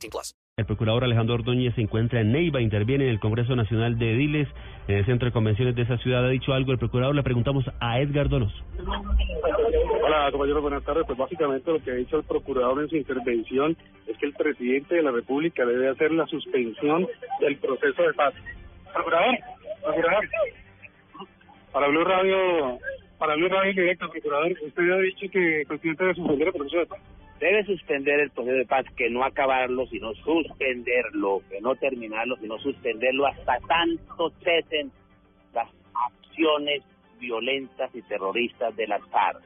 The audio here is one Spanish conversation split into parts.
18 plus. El procurador Alejandro Ordóñez se encuentra en Neiva, interviene en el Congreso Nacional de Ediles, en el centro de convenciones de esa ciudad. ¿Ha dicho algo el procurador? Le preguntamos a Edgar Donoso. Hola, compañero, buenas tardes. Pues básicamente lo que ha dicho el procurador en su intervención es que el presidente de la República debe hacer la suspensión del proceso de paz. Procurador, procurador. Para Blue Radio, para Blue Radio en directo, procurador, usted ha dicho que el presidente debe suspender el proceso de paz. Debe suspender el proceso de paz, que no acabarlo, sino suspenderlo, que no terminarlo, sino suspenderlo hasta tanto cesen las acciones violentas y terroristas de las FARC.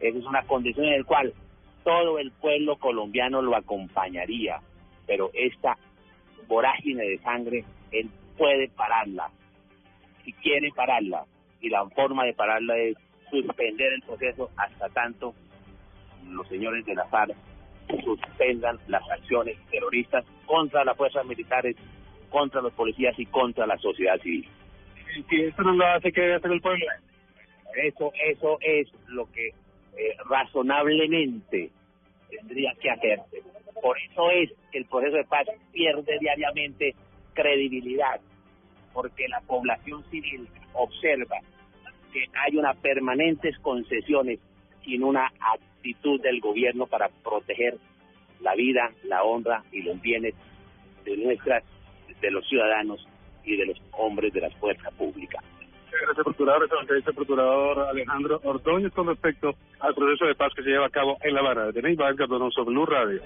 Esa es una condición en la cual todo el pueblo colombiano lo acompañaría, pero esta vorágine de sangre, él puede pararla, si quiere pararla, y la forma de pararla es suspender el proceso hasta tanto los señores de la FARC suspendan las acciones terroristas contra las fuerzas militares, contra los policías y contra la sociedad civil. Y si esto no lo hace, ¿qué debe hacer el pueblo? Eso, eso es lo que eh, razonablemente tendría que hacerse. Por eso es que el proceso de paz pierde diariamente credibilidad, porque la población civil observa que hay unas permanentes concesiones sin una actitud del gobierno para proteger la vida, la honra y los bienes de nuestras, de los ciudadanos y de los hombres de la fuerza pública. Gracias, procurador. Eso es lo que dice el procurador Alejandro Ordóñez con respecto al proceso de paz que se lleva a cabo en La Habana. De Neiva, Edgar Donoso, Blue Radio.